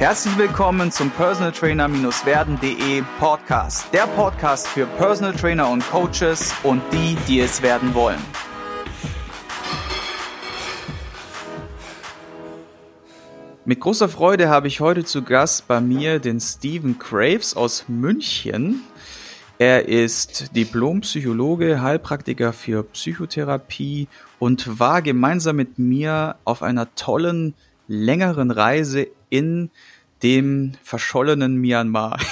Herzlich willkommen zum Personal Trainer-werden.de Podcast. Der Podcast für Personal Trainer und Coaches und die, die es werden wollen. Mit großer Freude habe ich heute zu Gast bei mir den Stephen Craves aus München. Er ist Diplompsychologe, Heilpraktiker für Psychotherapie und war gemeinsam mit mir auf einer tollen, längeren Reise in dem verschollenen Myanmar.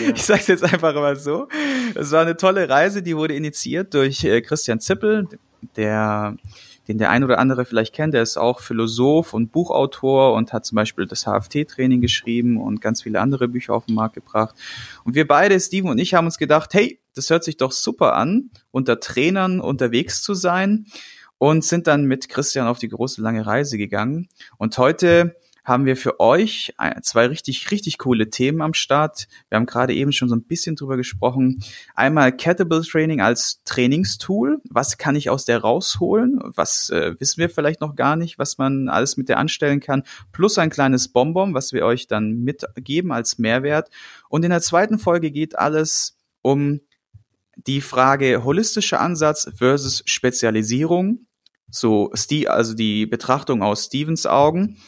Ja. Ich sage es jetzt einfach mal so. Es war eine tolle Reise, die wurde initiiert durch äh, Christian Zippel, der den der ein oder andere vielleicht kennt. Der ist auch Philosoph und Buchautor und hat zum Beispiel das HFT-Training geschrieben und ganz viele andere Bücher auf den Markt gebracht. Und wir beide, Steven und ich, haben uns gedacht, hey, das hört sich doch super an, unter Trainern unterwegs zu sein und sind dann mit Christian auf die große lange Reise gegangen. Und heute haben wir für euch zwei richtig, richtig coole Themen am Start. Wir haben gerade eben schon so ein bisschen drüber gesprochen. Einmal Kettlebell Training als Trainingstool. Was kann ich aus der rausholen? Was äh, wissen wir vielleicht noch gar nicht, was man alles mit der anstellen kann? Plus ein kleines Bonbon, was wir euch dann mitgeben als Mehrwert. Und in der zweiten Folge geht alles um die Frage holistischer Ansatz versus Spezialisierung. So, also die Betrachtung aus Stevens Augen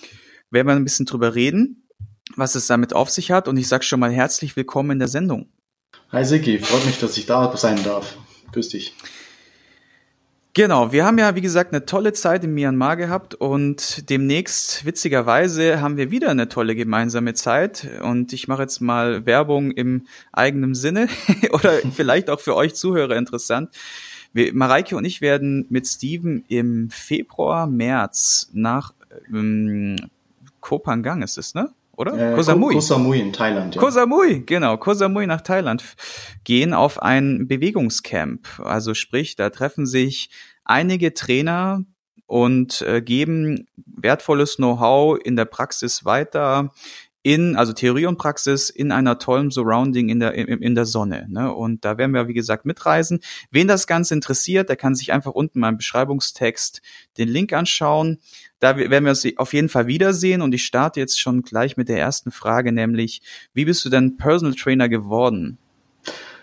werden wir ein bisschen drüber reden, was es damit auf sich hat. Und ich sage schon mal herzlich willkommen in der Sendung. Hi Siki, freut mich, dass ich da sein darf. Grüß dich. Genau, wir haben ja, wie gesagt, eine tolle Zeit in Myanmar gehabt und demnächst, witzigerweise, haben wir wieder eine tolle gemeinsame Zeit. Und ich mache jetzt mal Werbung im eigenen Sinne oder vielleicht auch für euch Zuhörer interessant. Wir, Mareike und ich werden mit Steven im Februar, März nach ähm, Koh Phangan ist es, ne? Oder? Äh, Koh Samui. Koh Samui in Thailand. Ja. Koh Samui, genau. Koh Samui nach Thailand gehen auf ein Bewegungscamp. Also sprich, da treffen sich einige Trainer und äh, geben wertvolles Know-how in der Praxis weiter, in, also Theorie und Praxis in einer tollen Surrounding in der, in, in der Sonne. Ne? Und da werden wir, wie gesagt, mitreisen. Wen das Ganze interessiert, der kann sich einfach unten im Beschreibungstext den Link anschauen. Da werden wir uns auf jeden Fall wiedersehen und ich starte jetzt schon gleich mit der ersten Frage, nämlich, wie bist du denn Personal Trainer geworden?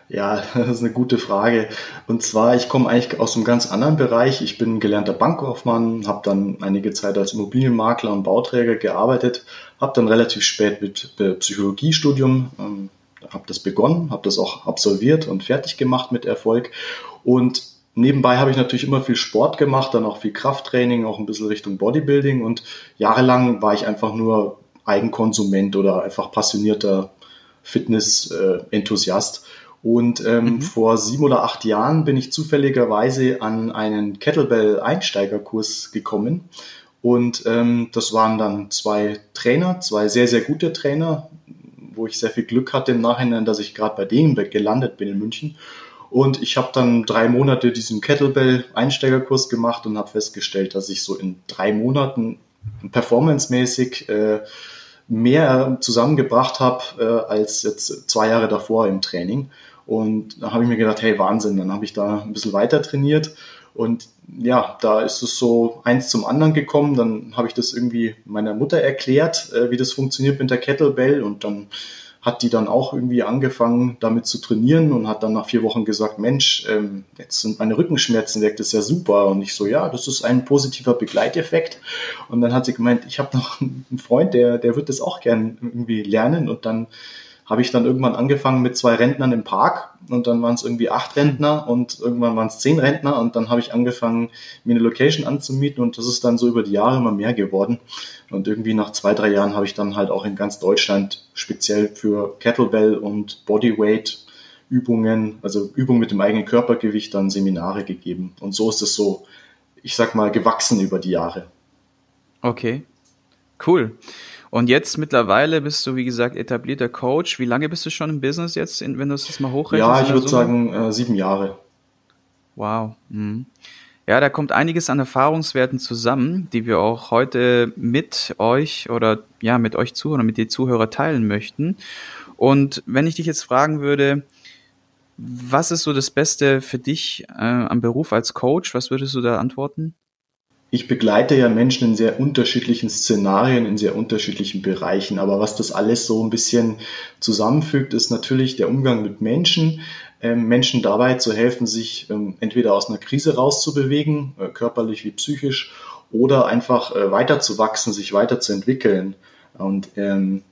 Ja, das ist eine gute Frage. Und zwar, ich komme eigentlich aus einem ganz anderen Bereich. Ich bin gelernter Bankkaufmann, habe dann einige Zeit als Immobilienmakler und Bauträger gearbeitet, habe dann relativ spät mit Psychologiestudium, ähm, habe das begonnen, habe das auch absolviert und fertig gemacht mit Erfolg. Und nebenbei habe ich natürlich immer viel Sport gemacht, dann auch viel Krafttraining, auch ein bisschen Richtung Bodybuilding. Und jahrelang war ich einfach nur Eigenkonsument oder einfach passionierter Fitness-Enthusiast. Und ähm, mhm. vor sieben oder acht Jahren bin ich zufälligerweise an einen Kettlebell-Einsteigerkurs gekommen. Und ähm, das waren dann zwei Trainer, zwei sehr, sehr gute Trainer, wo ich sehr viel Glück hatte im Nachhinein, dass ich gerade bei denen gelandet bin in München. Und ich habe dann drei Monate diesen Kettlebell-Einsteigerkurs gemacht und habe festgestellt, dass ich so in drei Monaten performancemäßig äh, mehr zusammengebracht habe äh, als jetzt zwei Jahre davor im Training. Und da habe ich mir gedacht, hey Wahnsinn, dann habe ich da ein bisschen weiter trainiert. Und ja, da ist es so eins zum anderen gekommen. Dann habe ich das irgendwie meiner Mutter erklärt, äh, wie das funktioniert mit der Kettlebell. Und dann hat die dann auch irgendwie angefangen, damit zu trainieren und hat dann nach vier Wochen gesagt, Mensch, ähm, jetzt sind meine Rückenschmerzen weg, das ist ja super. Und ich so, ja, das ist ein positiver Begleiteffekt. Und dann hat sie gemeint, ich habe noch einen Freund, der, der wird das auch gern irgendwie lernen. Und dann habe ich dann irgendwann angefangen mit zwei Rentnern im Park und dann waren es irgendwie acht Rentner und irgendwann waren es zehn Rentner und dann habe ich angefangen, mir eine Location anzumieten und das ist dann so über die Jahre immer mehr geworden. Und irgendwie nach zwei, drei Jahren habe ich dann halt auch in ganz Deutschland speziell für Kettlebell und Bodyweight Übungen, also Übungen mit dem eigenen Körpergewicht dann Seminare gegeben. Und so ist es so, ich sag mal, gewachsen über die Jahre. Okay, cool. Und jetzt mittlerweile bist du, wie gesagt, etablierter Coach. Wie lange bist du schon im Business jetzt, wenn du das mal hochrechnest? Ja, ich würde sagen äh, sieben Jahre. Wow. Mhm. Ja, da kommt einiges an Erfahrungswerten zusammen, die wir auch heute mit euch oder ja, mit euch Zuhörer, mit den Zuhörer teilen möchten. Und wenn ich dich jetzt fragen würde, was ist so das Beste für dich äh, am Beruf als Coach? Was würdest du da antworten? Ich begleite ja Menschen in sehr unterschiedlichen Szenarien, in sehr unterschiedlichen Bereichen. Aber was das alles so ein bisschen zusammenfügt, ist natürlich der Umgang mit Menschen, ähm, Menschen dabei zu helfen, sich ähm, entweder aus einer Krise rauszubewegen, äh, körperlich wie psychisch, oder einfach äh, weiterzuwachsen, sich weiterzuentwickeln. Und ähm,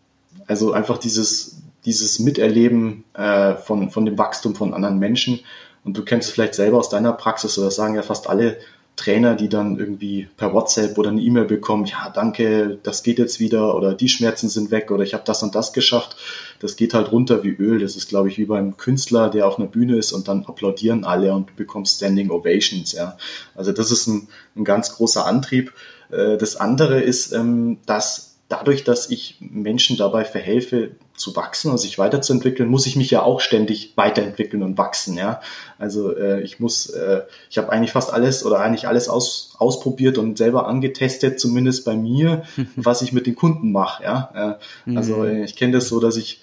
also einfach dieses, dieses Miterleben äh, von, von dem Wachstum von anderen Menschen. Und du kennst es vielleicht selber aus deiner Praxis, oder sagen ja fast alle Trainer, die dann irgendwie per WhatsApp oder eine E-Mail bekommen, ja, danke, das geht jetzt wieder oder die Schmerzen sind weg oder ich habe das und das geschafft. Das geht halt runter wie Öl. Das ist, glaube ich, wie beim Künstler, der auf einer Bühne ist und dann applaudieren alle und du bekommst Standing Ovations. Ja. Also das ist ein, ein ganz großer Antrieb. Äh, das andere ist, ähm, dass dadurch, dass ich Menschen dabei verhelfe, zu wachsen und sich weiterzuentwickeln, muss ich mich ja auch ständig weiterentwickeln und wachsen. Ja, also äh, ich muss, äh, ich habe eigentlich fast alles oder eigentlich alles aus, ausprobiert und selber angetestet, zumindest bei mir, was ich mit den Kunden mache. Ja, äh, also mhm. ich kenne das so, dass ich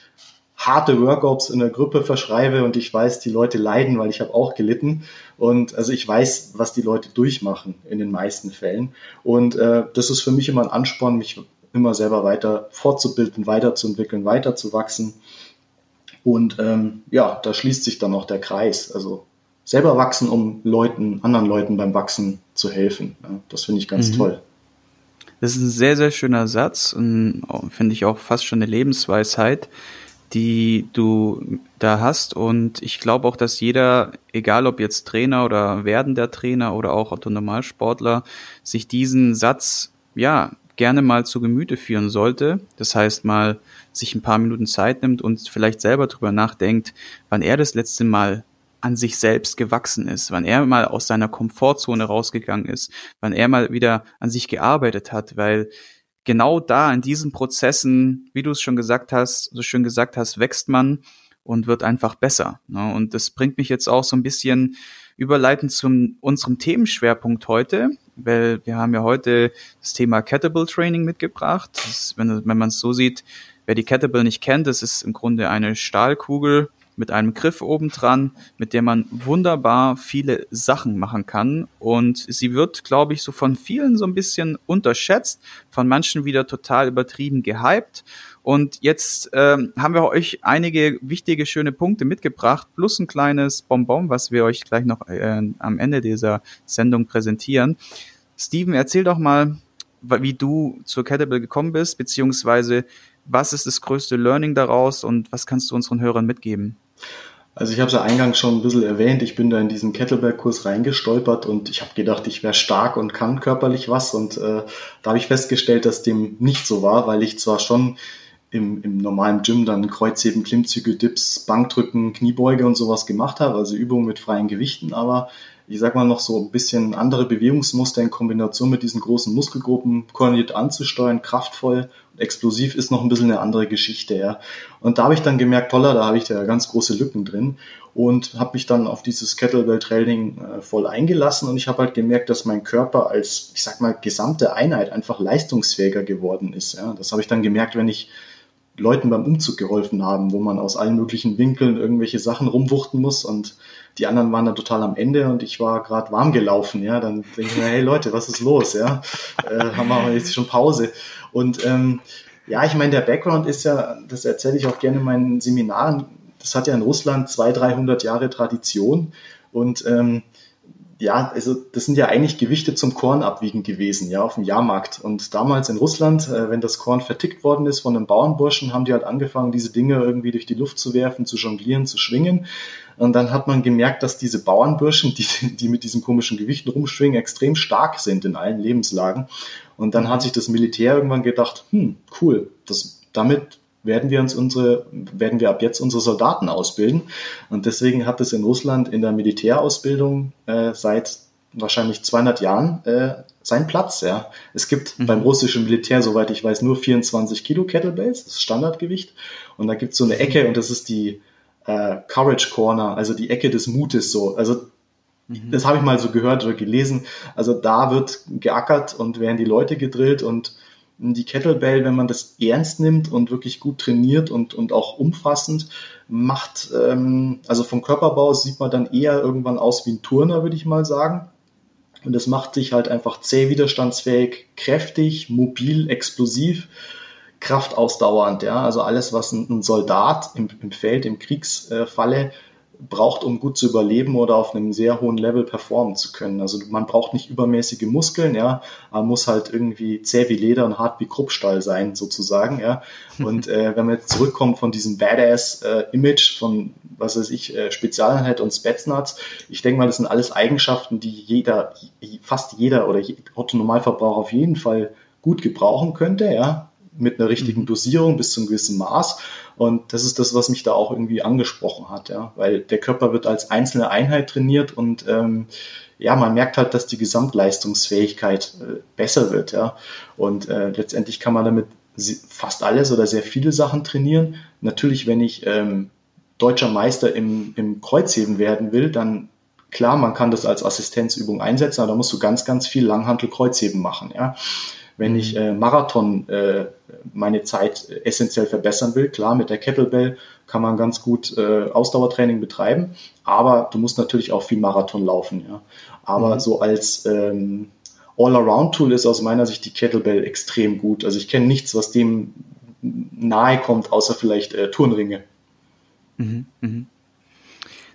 harte Workouts in der Gruppe verschreibe und ich weiß, die Leute leiden, weil ich habe auch gelitten und also ich weiß, was die Leute durchmachen in den meisten Fällen und äh, das ist für mich immer ein Ansporn, mich immer selber weiter fortzubilden, weiterzuentwickeln, weiterzuwachsen. Und ähm, ja, da schließt sich dann noch der Kreis. Also selber wachsen, um Leuten, anderen Leuten beim Wachsen zu helfen. Ja, das finde ich ganz mhm. toll. Das ist ein sehr, sehr schöner Satz und finde ich auch fast schon eine Lebensweisheit, die du da hast. Und ich glaube auch, dass jeder, egal ob jetzt Trainer oder werdender Trainer oder auch Autonormalsportler, sich diesen Satz ja gerne mal zu Gemüte führen sollte. Das heißt, mal sich ein paar Minuten Zeit nimmt und vielleicht selber drüber nachdenkt, wann er das letzte Mal an sich selbst gewachsen ist, wann er mal aus seiner Komfortzone rausgegangen ist, wann er mal wieder an sich gearbeitet hat, weil genau da in diesen Prozessen, wie du es schon gesagt hast, so schön gesagt hast, wächst man und wird einfach besser. Ne? Und das bringt mich jetzt auch so ein bisschen überleitend zum unserem Themenschwerpunkt heute, weil wir haben ja heute das Thema Kettlebell Training mitgebracht. Ist, wenn, wenn man es so sieht, wer die Kettlebell nicht kennt, das ist im Grunde eine Stahlkugel mit einem Griff obendran, mit der man wunderbar viele Sachen machen kann. Und sie wird, glaube ich, so von vielen so ein bisschen unterschätzt, von manchen wieder total übertrieben gehypt. Und jetzt ähm, haben wir euch einige wichtige, schöne Punkte mitgebracht, plus ein kleines Bonbon, was wir euch gleich noch äh, am Ende dieser Sendung präsentieren. Steven, erzähl doch mal, wie du zur Kettlebell gekommen bist, beziehungsweise was ist das größte Learning daraus und was kannst du unseren Hörern mitgeben? Also ich habe es ja eingangs schon ein bisschen erwähnt, ich bin da in diesen Kettlebell-Kurs reingestolpert und ich habe gedacht, ich wäre stark und kann körperlich was und äh, da habe ich festgestellt, dass dem nicht so war, weil ich zwar schon im, im normalen Gym dann Kreuzheben, Klimmzüge, Dips, Bankdrücken, Kniebeuge und sowas gemacht habe, also Übungen mit freien Gewichten, aber ich sag mal noch so ein bisschen andere Bewegungsmuster in Kombination mit diesen großen Muskelgruppen koordiniert anzusteuern, kraftvoll und explosiv ist noch ein bisschen eine andere Geschichte, ja. Und da habe ich dann gemerkt, toller, da habe ich da ganz große Lücken drin und habe mich dann auf dieses Kettlebell Training äh, voll eingelassen und ich habe halt gemerkt, dass mein Körper als, ich sag mal, gesamte Einheit einfach leistungsfähiger geworden ist, ja. Das habe ich dann gemerkt, wenn ich Leuten beim Umzug geholfen haben, wo man aus allen möglichen Winkeln irgendwelche Sachen rumwuchten muss und die anderen waren dann total am Ende und ich war gerade warm gelaufen, ja, dann denke ich mir, hey Leute, was ist los, ja, äh, haben wir jetzt schon Pause. Und ähm, ja, ich meine, der Background ist ja, das erzähle ich auch gerne in meinen Seminaren, das hat ja in Russland 200, 300 Jahre Tradition. Und ähm, ja, also das sind ja eigentlich Gewichte zum Kornabwiegen gewesen, ja, auf dem Jahrmarkt. Und damals in Russland, äh, wenn das Korn vertickt worden ist von einem Bauernburschen, haben die halt angefangen, diese Dinge irgendwie durch die Luft zu werfen, zu jonglieren, zu schwingen. Und dann hat man gemerkt, dass diese Bauernburschen, die, die mit diesen komischen Gewichten rumschwingen, extrem stark sind in allen Lebenslagen. Und dann hat sich das Militär irgendwann gedacht, hm, cool, das, damit werden wir uns unsere, werden wir ab jetzt unsere Soldaten ausbilden. Und deswegen hat es in Russland in der Militärausbildung äh, seit wahrscheinlich 200 Jahren äh, seinen Platz. Ja. Es gibt mhm. beim russischen Militär, soweit ich weiß, nur 24 Kilo Kettlebells, das ist Standardgewicht. Und da gibt es so eine Ecke und das ist die äh, Courage Corner, also die Ecke des Mutes so. Also mhm. das habe ich mal so gehört oder gelesen. Also da wird geackert und werden die Leute gedrillt und die Kettlebell, wenn man das ernst nimmt und wirklich gut trainiert und, und auch umfassend macht, ähm, also vom Körperbau sieht man dann eher irgendwann aus wie ein Turner, würde ich mal sagen. Und das macht dich halt einfach zäh widerstandsfähig, kräftig, mobil, explosiv, kraftausdauernd. Ja? Also alles, was ein, Soldat im, im Feld, im Kriegsfalle braucht, um gut zu überleben oder auf einem sehr hohen Level performen zu können. Also man braucht nicht übermäßige Muskeln, ja, man muss halt irgendwie zäh wie Leder und hart wie Kruppstall sein, sozusagen, ja. Und äh, wenn man jetzt zurückkommt von diesem Badass-Image äh, von, was weiß ich, äh, Spezialeinheit und Spetsnaz, ich denke mal, das sind alles Eigenschaften, die jeder, fast jeder oder Otto Normalverbraucher auf jeden Fall gut gebrauchen könnte, ja, mit einer richtigen mhm. Dosierung bis zu einem gewissen Maß. Und das ist das, was mich da auch irgendwie angesprochen hat, ja, weil der Körper wird als einzelne Einheit trainiert und ähm, ja, man merkt halt, dass die Gesamtleistungsfähigkeit äh, besser wird, ja. Und äh, letztendlich kann man damit fast alles oder sehr viele Sachen trainieren. Natürlich, wenn ich ähm, deutscher Meister im, im Kreuzheben werden will, dann klar, man kann das als Assistenzübung einsetzen, aber da musst du ganz, ganz viel Langhantel-Kreuzheben machen, ja. Wenn ich mhm. äh, Marathon äh, meine Zeit essentiell verbessern will, klar, mit der Kettlebell kann man ganz gut äh, Ausdauertraining betreiben, aber du musst natürlich auch viel Marathon laufen. Ja. Aber mhm. so als ähm, All-Around-Tool ist aus meiner Sicht die Kettlebell extrem gut. Also ich kenne nichts, was dem nahe kommt, außer vielleicht äh, Turnringe. Mhm, mh.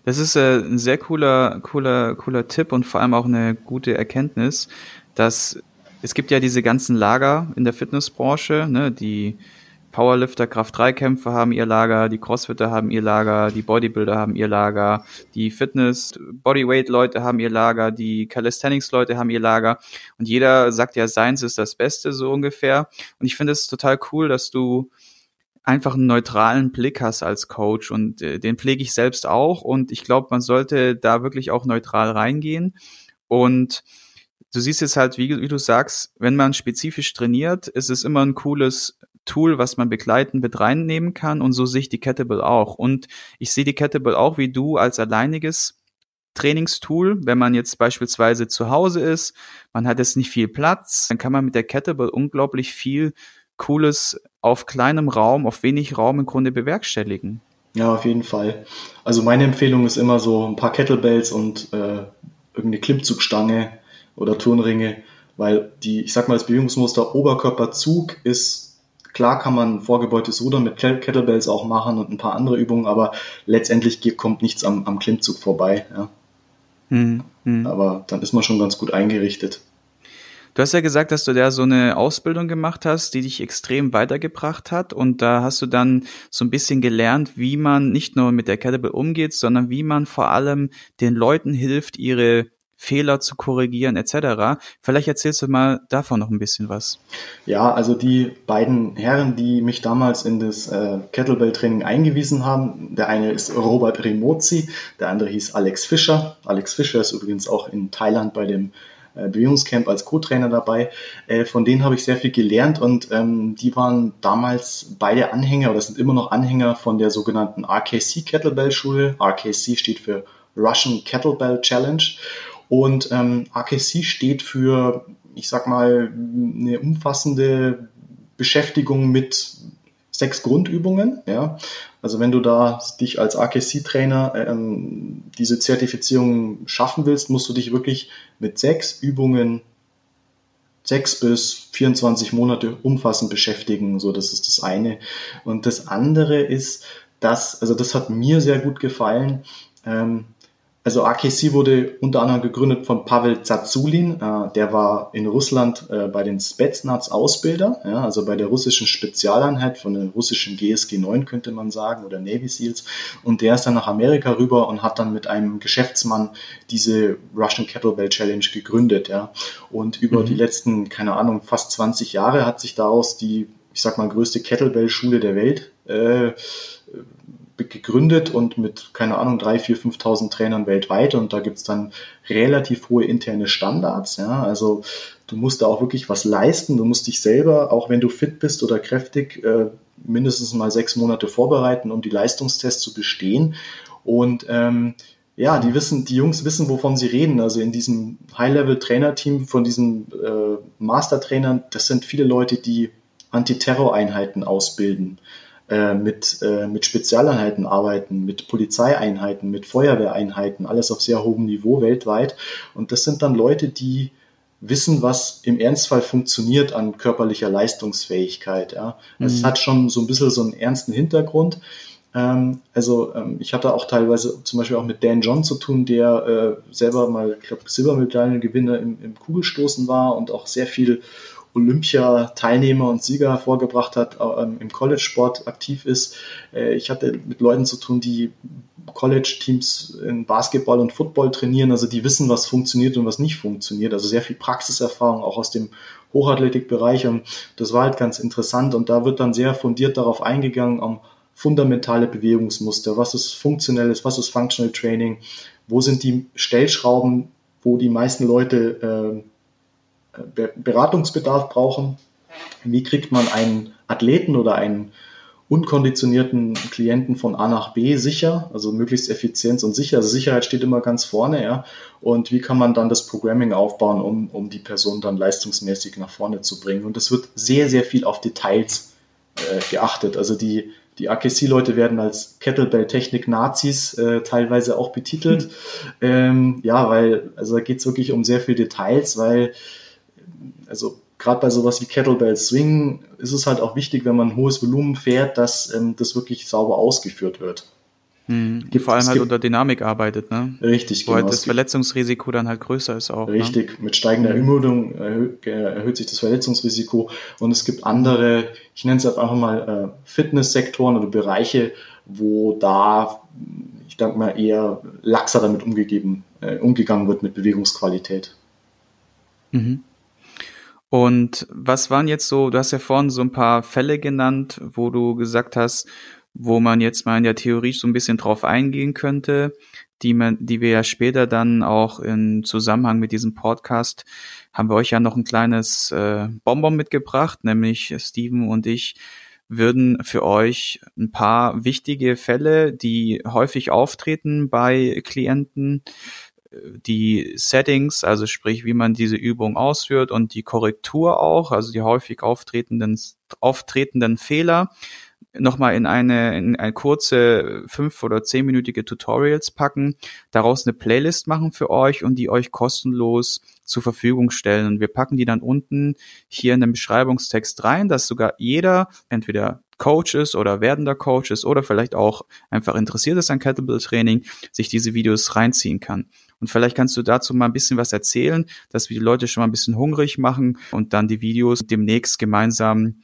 Das ist äh, ein sehr cooler, cooler, cooler Tipp und vor allem auch eine gute Erkenntnis, dass es gibt ja diese ganzen Lager in der Fitnessbranche, ne, die Powerlifter, Kraft-3-Kämpfer haben ihr Lager, die Crossfitter haben ihr Lager, die Bodybuilder haben ihr Lager, die Fitness, Bodyweight-Leute haben ihr Lager, die Calisthenics-Leute haben ihr Lager. Und jeder sagt ja, seins ist das Beste, so ungefähr. Und ich finde es total cool, dass du einfach einen neutralen Blick hast als Coach und äh, den pflege ich selbst auch. Und ich glaube, man sollte da wirklich auch neutral reingehen. Und du siehst jetzt halt, wie, wie du sagst, wenn man spezifisch trainiert, ist es immer ein cooles Tool, was man begleiten mit reinnehmen kann und so sehe ich die Kettlebell auch. Und ich sehe die Kettlebell auch wie du als alleiniges Trainingstool. Wenn man jetzt beispielsweise zu Hause ist, man hat jetzt nicht viel Platz, dann kann man mit der Kettlebell unglaublich viel Cooles auf kleinem Raum, auf wenig Raum im Grunde bewerkstelligen. Ja, auf jeden Fall. Also meine Empfehlung ist immer so ein paar Kettlebells und äh, irgendeine Klimmzugstange oder Turnringe, weil die, ich sag mal, das Bewegungsmuster Oberkörperzug ist, klar kann man vorgebeugtes Rudern mit Kettlebells auch machen und ein paar andere Übungen, aber letztendlich kommt nichts am, am Klimmzug vorbei. Ja. Hm, hm. Aber dann ist man schon ganz gut eingerichtet. Du hast ja gesagt, dass du da so eine Ausbildung gemacht hast, die dich extrem weitergebracht hat. Und da hast du dann so ein bisschen gelernt, wie man nicht nur mit der Kettlebell umgeht, sondern wie man vor allem den Leuten hilft, ihre Fehler zu korrigieren etc. Vielleicht erzählst du mal davon noch ein bisschen was. Ja, also die beiden Herren, die mich damals in das äh, Kettlebell-Training eingewiesen haben, der eine ist Robert Remozzi, der andere hieß Alex Fischer. Alex Fischer ist übrigens auch in Thailand bei dem äh, Bewegungscamp als Co-Trainer dabei. Äh, von denen habe ich sehr viel gelernt und ähm, die waren damals beide Anhänger oder sind immer noch Anhänger von der sogenannten RKC Kettlebell Schule. RKC steht für Russian Kettlebell Challenge und ähm, AKC steht für, ich sag mal, eine umfassende Beschäftigung mit sechs Grundübungen. Ja? Also wenn du da dich als AKC-Trainer ähm, diese Zertifizierung schaffen willst, musst du dich wirklich mit sechs Übungen sechs bis 24 Monate umfassend beschäftigen. So, das ist das eine. Und das andere ist, dass, also das hat mir sehr gut gefallen. Ähm, also AKC wurde unter anderem gegründet von Pavel Zazulin, äh, der war in Russland äh, bei den Spetsnaz Ausbilder, ja, also bei der russischen Spezialeinheit von der russischen GSG 9 könnte man sagen oder Navy Seals und der ist dann nach Amerika rüber und hat dann mit einem Geschäftsmann diese Russian Kettlebell Challenge gegründet, ja. Und über mhm. die letzten, keine Ahnung, fast 20 Jahre hat sich daraus die, ich sag mal, größte Kettlebell Schule der Welt äh, gegründet und mit, keine Ahnung, 3.000, 4.000, 5.000 Trainern weltweit und da gibt's dann relativ hohe interne Standards. Ja? Also du musst da auch wirklich was leisten, du musst dich selber, auch wenn du fit bist oder kräftig, äh, mindestens mal sechs Monate vorbereiten, um die Leistungstests zu bestehen. Und ähm, ja, die wissen, die Jungs wissen, wovon sie reden. Also in diesem High-Level-Trainer-Team von diesen äh, Master-Trainern, das sind viele Leute, die Antiterror-Einheiten ausbilden äh, mit, äh, mit Spezialeinheiten arbeiten, mit Polizeieinheiten, mit Feuerwehreinheiten, alles auf sehr hohem Niveau weltweit. Und das sind dann Leute, die wissen, was im Ernstfall funktioniert an körperlicher Leistungsfähigkeit. Ja. Es mhm. hat schon so ein bisschen so einen ernsten Hintergrund. Ähm, also ähm, ich hatte auch teilweise zum Beispiel auch mit Dan John zu tun, der äh, selber mal, ich glaube, Silbermedaillengewinner im, im Kugelstoßen war und auch sehr viel Olympia-Teilnehmer und Sieger hervorgebracht hat, ähm, im College-Sport aktiv ist. Äh, ich hatte mit Leuten zu tun, die College-Teams in Basketball und Football trainieren, also die wissen, was funktioniert und was nicht funktioniert. Also sehr viel Praxiserfahrung auch aus dem Hochathletikbereich. Und das war halt ganz interessant. Und da wird dann sehr fundiert darauf eingegangen, um fundamentale Bewegungsmuster, was ist funktionelles, was ist Functional Training, wo sind die Stellschrauben, wo die meisten Leute äh, Beratungsbedarf brauchen, wie kriegt man einen Athleten oder einen unkonditionierten Klienten von A nach B sicher, also möglichst effizient und sicher. Also Sicherheit steht immer ganz vorne, ja. Und wie kann man dann das Programming aufbauen, um, um die Person dann leistungsmäßig nach vorne zu bringen? Und es wird sehr, sehr viel auf Details äh, geachtet. Also die, die AKC-Leute werden als Kettlebell-Technik-Nazis äh, teilweise auch betitelt. Hm. Ähm, ja, weil, also da geht es wirklich um sehr viele Details, weil, also gerade bei sowas wie Kettlebell Swing ist es halt auch wichtig, wenn man ein hohes Volumen fährt, dass ähm, das wirklich sauber ausgeführt wird. Mhm. Die vor allem halt unter Dynamik arbeitet, ne? Richtig, Wo halt genau. Halt das Verletzungsrisiko dann halt größer ist auch. Ne? Richtig, ne? mit steigender Ermüdung erhöht, erhöht, sich das Verletzungsrisiko und es gibt andere, ich nenne es einfach mal äh, Fitnesssektoren oder Bereiche, wo da, ich denke mal, eher laxer damit umgegeben, äh, umgegangen wird mit Bewegungsqualität. Mhm. Und was waren jetzt so, du hast ja vorhin so ein paar Fälle genannt, wo du gesagt hast, wo man jetzt mal in der Theorie so ein bisschen drauf eingehen könnte, die man, die wir ja später dann auch in Zusammenhang mit diesem Podcast haben wir euch ja noch ein kleines äh, Bonbon mitgebracht, nämlich Steven und ich würden für euch ein paar wichtige Fälle, die häufig auftreten bei Klienten, die Settings, also sprich, wie man diese Übung ausführt und die Korrektur auch, also die häufig auftretenden, auftretenden Fehler, nochmal in eine, in eine kurze fünf- oder zehnminütige Tutorials packen, daraus eine Playlist machen für euch und die euch kostenlos zur Verfügung stellen. Und wir packen die dann unten hier in den Beschreibungstext rein, dass sogar jeder, entweder Coach ist oder werdender Coach ist oder vielleicht auch einfach interessiert ist an Kettlebell Training, sich diese Videos reinziehen kann. Und vielleicht kannst du dazu mal ein bisschen was erzählen, dass wir die Leute schon mal ein bisschen hungrig machen und dann die Videos demnächst gemeinsam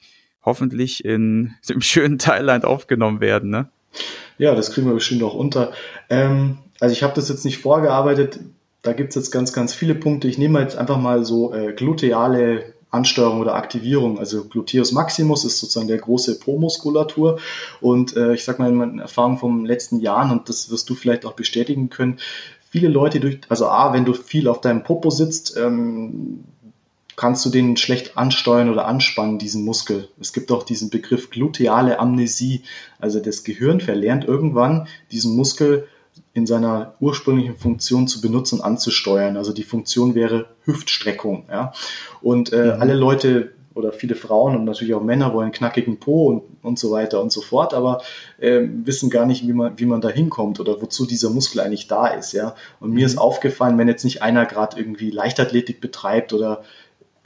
hoffentlich in dem schönen Thailand aufgenommen werden, ne? Ja, das kriegen wir bestimmt auch unter. Ähm, also ich habe das jetzt nicht vorgearbeitet. Da gibt es jetzt ganz, ganz viele Punkte. Ich nehme jetzt einfach mal so äh, gluteale Ansteuerung oder Aktivierung. Also Gluteus maximus ist sozusagen der große Po-Muskulatur. Und äh, ich sage mal in meinen Erfahrungen vom letzten Jahren, und das wirst du vielleicht auch bestätigen können, viele Leute durch, also A, wenn du viel auf deinem Popo sitzt, ähm, kannst du den schlecht ansteuern oder anspannen, diesen Muskel. Es gibt auch diesen Begriff gluteale Amnesie. Also das Gehirn verlernt irgendwann, diesen Muskel in seiner ursprünglichen Funktion zu benutzen, anzusteuern. Also die Funktion wäre Hüftstreckung. Ja? Und äh, mhm. alle Leute oder viele Frauen und natürlich auch Männer wollen knackigen Po und, und so weiter und so fort, aber äh, wissen gar nicht, wie man, wie man da hinkommt oder wozu dieser Muskel eigentlich da ist. Ja? Und mir mhm. ist aufgefallen, wenn jetzt nicht einer gerade irgendwie Leichtathletik betreibt oder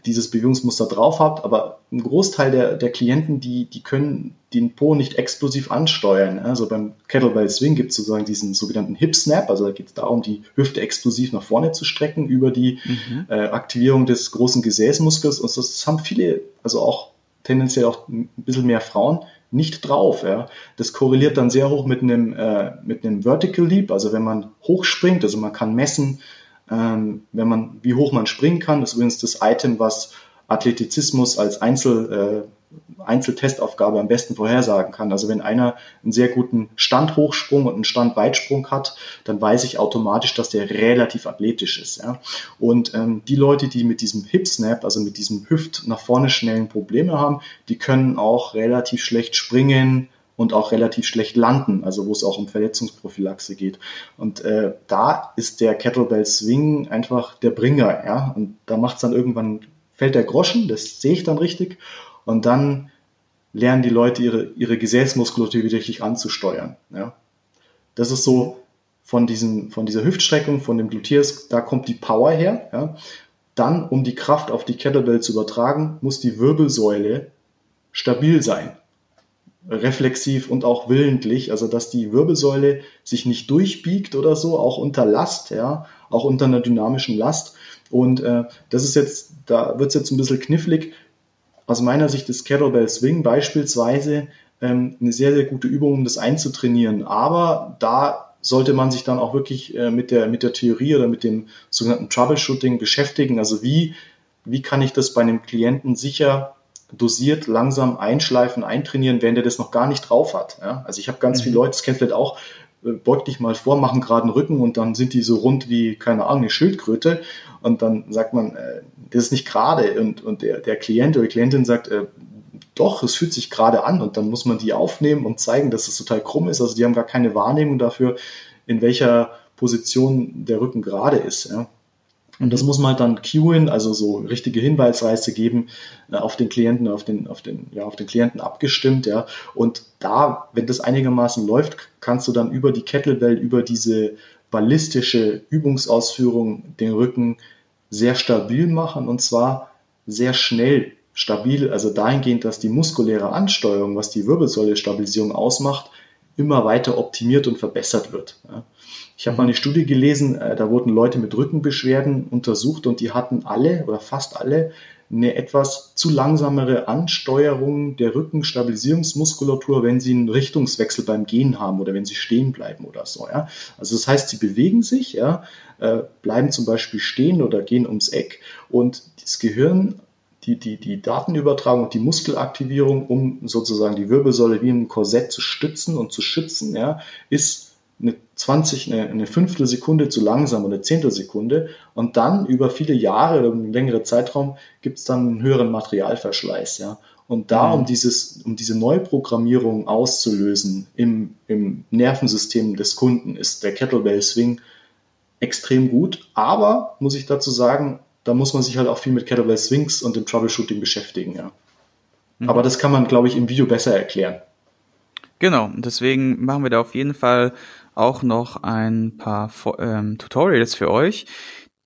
dieses Bewegungsmuster drauf habt, aber ein Großteil der, der Klienten, die, die können den Po nicht explosiv ansteuern. Also beim Kettlebell Swing gibt es sozusagen diesen sogenannten Hip Snap, also da geht es darum, die Hüfte explosiv nach vorne zu strecken über die mhm. äh, Aktivierung des großen Gesäßmuskels. Und das haben viele, also auch tendenziell auch ein bisschen mehr Frauen, nicht drauf. Ja. Das korreliert dann sehr hoch mit einem, äh, mit einem Vertical Leap, also wenn man hochspringt, also man kann messen, ähm, wenn man, wie hoch man springen kann. Das ist übrigens das Item, was Athletizismus als Einzel, äh, Einzeltestaufgabe am besten vorhersagen kann. Also wenn einer einen sehr guten Standhochsprung und einen Standweitsprung hat, dann weiß ich automatisch, dass der relativ athletisch ist. Ja? Und ähm, die Leute, die mit diesem Hip Snap, also mit diesem Hüft nach vorne schnellen Probleme haben, die können auch relativ schlecht springen, und auch relativ schlecht landen, also wo es auch um Verletzungsprophylaxe geht. Und äh, da ist der Kettlebell Swing einfach der Bringer, ja. Und da macht es dann irgendwann, fällt der Groschen, das sehe ich dann richtig. Und dann lernen die Leute ihre, ihre Gesäßmuskulatur wieder richtig anzusteuern. Ja. Das ist so von, diesem, von dieser Hüftstreckung, von dem Gluteus, da kommt die Power her. Ja. Dann, um die Kraft auf die Kettlebell zu übertragen, muss die Wirbelsäule stabil sein. Reflexiv und auch willentlich, also dass die Wirbelsäule sich nicht durchbiegt oder so, auch unter Last, ja, auch unter einer dynamischen Last. Und äh, das ist jetzt, da wird es jetzt ein bisschen knifflig. Aus meiner Sicht ist Kettlebell Swing beispielsweise ähm, eine sehr, sehr gute Übung, um das einzutrainieren. Aber da sollte man sich dann auch wirklich äh, mit, der, mit der Theorie oder mit dem sogenannten Troubleshooting beschäftigen. Also wie, wie kann ich das bei einem Klienten sicher dosiert, langsam einschleifen, eintrainieren, wenn der das noch gar nicht drauf hat. Ja? Also ich habe ganz mhm. viele Leute, das kennt vielleicht auch, beug dich mal vor, machen gerade einen Rücken und dann sind die so rund wie, keine Ahnung, eine Schildkröte. Und dann sagt man, äh, das ist nicht gerade. Und, und der, der Klient oder die Klientin sagt, äh, doch, es fühlt sich gerade an und dann muss man die aufnehmen und zeigen, dass es total krumm ist. Also die haben gar keine Wahrnehmung dafür, in welcher Position der Rücken gerade ist. Ja. Und das muss man dann cueen, also so richtige Hinweisreize geben äh, auf den Klienten, auf den, auf den, ja, auf den Klienten abgestimmt, ja. Und da, wenn das einigermaßen läuft, kannst du dann über die Kettlebell, über diese ballistische Übungsausführung den Rücken sehr stabil machen und zwar sehr schnell stabil, also dahingehend, dass die muskuläre Ansteuerung, was die Wirbelsäule-Stabilisierung ausmacht, immer weiter optimiert und verbessert wird. Ich habe mal eine Studie gelesen, äh, da wurden Leute mit Rückenbeschwerden untersucht und die hatten alle oder fast alle eine etwas zu langsamere Ansteuerung der Rückenstabilisierungsmuskulatur, wenn sie einen Richtungswechsel beim Gehen haben oder wenn sie stehen bleiben oder so. Ja. Also das heißt, sie bewegen sich, ja, äh, bleiben zum Beispiel stehen oder gehen ums Eck und das Gehirn die, die, die Datenübertragung und die Muskelaktivierung, um sozusagen die Wirbelsäule wie ein Korsett zu stützen und zu schützen, ja, ist eine 20, eine, eine Fünftelsekunde zu langsam oder eine Zehntelsekunde. Und dann über viele Jahre oder einen längeren Zeitraum gibt es dann einen höheren Materialverschleiß. Ja. Und da, um, mhm. dieses, um diese Neuprogrammierung auszulösen im, im Nervensystem des Kunden, ist der Kettlebell Swing extrem gut. Aber, muss ich dazu sagen, da muss man sich halt auch viel mit Kettlebell Swings und dem Troubleshooting beschäftigen, ja. Mhm. Aber das kann man, glaube ich, im Video besser erklären. Genau, deswegen machen wir da auf jeden Fall auch noch ein paar ähm, Tutorials für euch.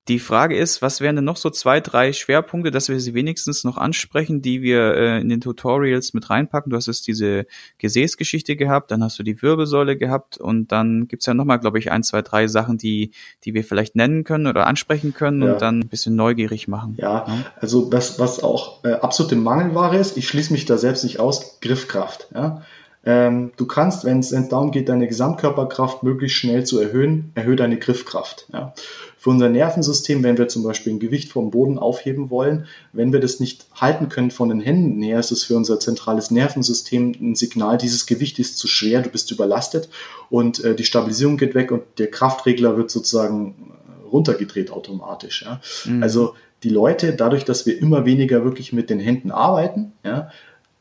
Die Frage ist, was wären denn noch so zwei, drei Schwerpunkte, dass wir sie wenigstens noch ansprechen, die wir äh, in den Tutorials mit reinpacken? Du hast jetzt diese Gesäßgeschichte gehabt, dann hast du die Wirbelsäule gehabt und dann gibt's ja nochmal, glaube ich, ein, zwei, drei Sachen, die, die wir vielleicht nennen können oder ansprechen können ja. und dann ein bisschen neugierig machen. Ja, ja? also was, was auch äh, absolute Mangelware ist, ich schließe mich da selbst nicht aus, Griffkraft. Ja? Ähm, du kannst, wenn es darum geht, deine Gesamtkörperkraft möglichst schnell zu erhöhen, erhöhe deine Griffkraft. Ja. Für unser Nervensystem, wenn wir zum Beispiel ein Gewicht vom Boden aufheben wollen, wenn wir das nicht halten können von den Händen her, ist es für unser zentrales Nervensystem ein Signal, dieses Gewicht ist zu schwer, du bist überlastet und äh, die Stabilisierung geht weg und der Kraftregler wird sozusagen äh, runtergedreht automatisch. Ja. Mhm. Also die Leute, dadurch, dass wir immer weniger wirklich mit den Händen arbeiten, ja,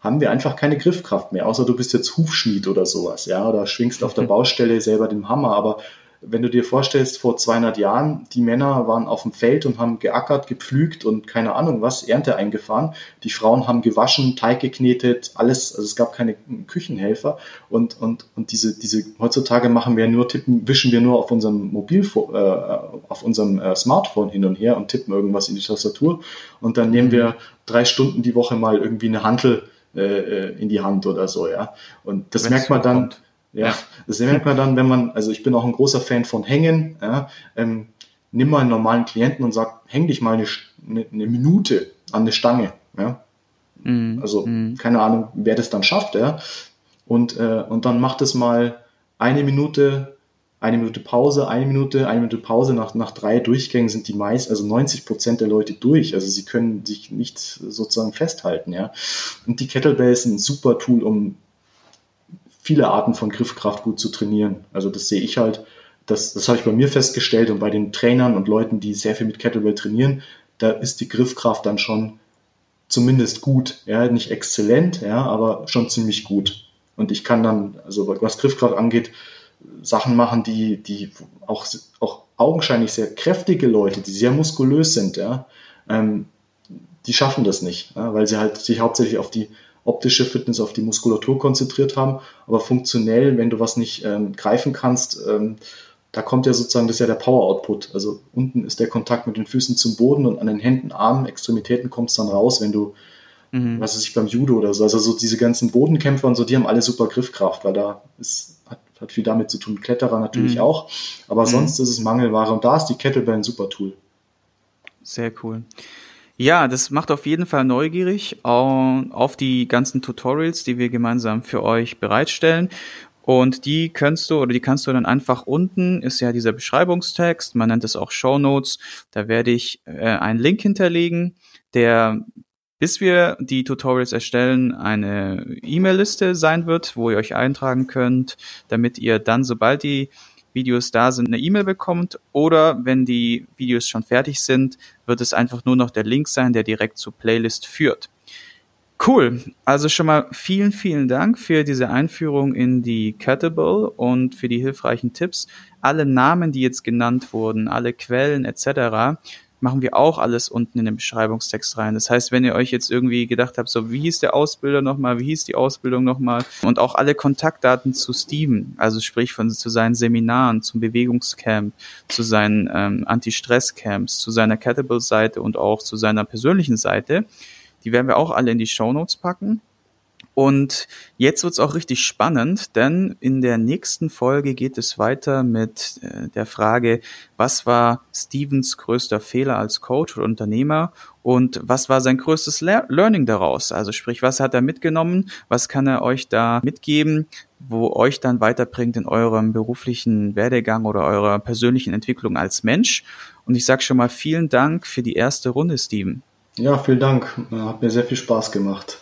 haben wir einfach keine Griffkraft mehr, außer du bist jetzt Hufschmied oder sowas, ja, oder schwingst auf der Baustelle selber den Hammer. Aber wenn du dir vorstellst, vor 200 Jahren, die Männer waren auf dem Feld und haben geackert, gepflügt und keine Ahnung was, Ernte eingefahren. Die Frauen haben gewaschen, Teig geknetet, alles, also es gab keine Küchenhelfer. Und, und, und diese, diese, heutzutage machen wir nur, tippen, wischen wir nur auf unserem Mobilfon, äh, auf unserem äh, Smartphone hin und her und tippen irgendwas in die Tastatur. Und dann nehmen wir drei Stunden die Woche mal irgendwie eine Handel äh, in die Hand oder so, ja. Und das Wenn's merkt man dann, ja, ja, das merkt man dann, wenn man, also ich bin auch ein großer Fan von Hängen, ja, ähm, nimm mal einen normalen Klienten und sag, häng dich mal eine, eine, eine Minute an eine Stange, ja. Mhm. Also, mhm. keine Ahnung, wer das dann schafft, ja. Und, äh, und dann macht es mal eine Minute eine Minute Pause, eine Minute, eine Minute Pause. Nach, nach drei Durchgängen sind die meist, also 90 Prozent der Leute durch. Also sie können sich nicht sozusagen festhalten, ja. Und die Kettlebell ist ein super Tool, um viele Arten von Griffkraft gut zu trainieren. Also das sehe ich halt, das, das habe ich bei mir festgestellt und bei den Trainern und Leuten, die sehr viel mit Kettlebell trainieren, da ist die Griffkraft dann schon zumindest gut, ja, nicht exzellent, ja, aber schon ziemlich gut. Und ich kann dann, also was Griffkraft angeht, Sachen machen, die, die auch, auch augenscheinlich sehr kräftige Leute, die sehr muskulös sind, ja, ähm, die schaffen das nicht, ja, weil sie halt sich hauptsächlich auf die, optische Fitness, auf die Muskulatur konzentriert haben. Aber funktionell, wenn du was nicht ähm, greifen kannst, ähm, da kommt ja sozusagen, das ist ja der Power Output. Also unten ist der Kontakt mit den Füßen zum Boden und an den Händen, Armen, Extremitäten kommt es dann raus, wenn du, mhm. was weiß ich, beim Judo oder so. Also so diese ganzen Bodenkämpfer und so, die haben alle super Griffkraft, weil da ist, hat, hat viel damit zu tun. Kletterer natürlich mhm. auch. Aber mhm. sonst ist es Mangelware und da ist die Kettlebell ein super Tool. Sehr cool. Ja, das macht auf jeden Fall neugierig auf die ganzen Tutorials, die wir gemeinsam für euch bereitstellen. Und die kannst du oder die kannst du dann einfach unten ist ja dieser Beschreibungstext, man nennt es auch Show Notes. Da werde ich äh, einen Link hinterlegen, der bis wir die Tutorials erstellen, eine E-Mail-Liste sein wird, wo ihr euch eintragen könnt, damit ihr dann, sobald die Videos da sind, eine E-Mail bekommt oder wenn die Videos schon fertig sind, wird es einfach nur noch der Link sein, der direkt zur Playlist führt. Cool. Also schon mal vielen, vielen Dank für diese Einführung in die Kettlebell und für die hilfreichen Tipps. Alle Namen, die jetzt genannt wurden, alle Quellen etc., machen wir auch alles unten in den Beschreibungstext rein. Das heißt, wenn ihr euch jetzt irgendwie gedacht habt, so wie hieß der Ausbilder nochmal, wie hieß die Ausbildung nochmal und auch alle Kontaktdaten zu Steven, also sprich von zu seinen Seminaren, zum Bewegungscamp, zu seinen ähm, Anti-Stress-Camps, zu seiner Kettlebell-Seite und auch zu seiner persönlichen Seite, die werden wir auch alle in die Show Notes packen. Und jetzt wird's auch richtig spannend, denn in der nächsten Folge geht es weiter mit äh, der Frage, was war Stevens größter Fehler als Coach oder Unternehmer und was war sein größtes Le Learning daraus? Also sprich, was hat er mitgenommen? Was kann er euch da mitgeben, wo euch dann weiterbringt in eurem beruflichen Werdegang oder eurer persönlichen Entwicklung als Mensch? Und ich sage schon mal vielen Dank für die erste Runde, Steven. Ja, vielen Dank. Hat mir sehr viel Spaß gemacht.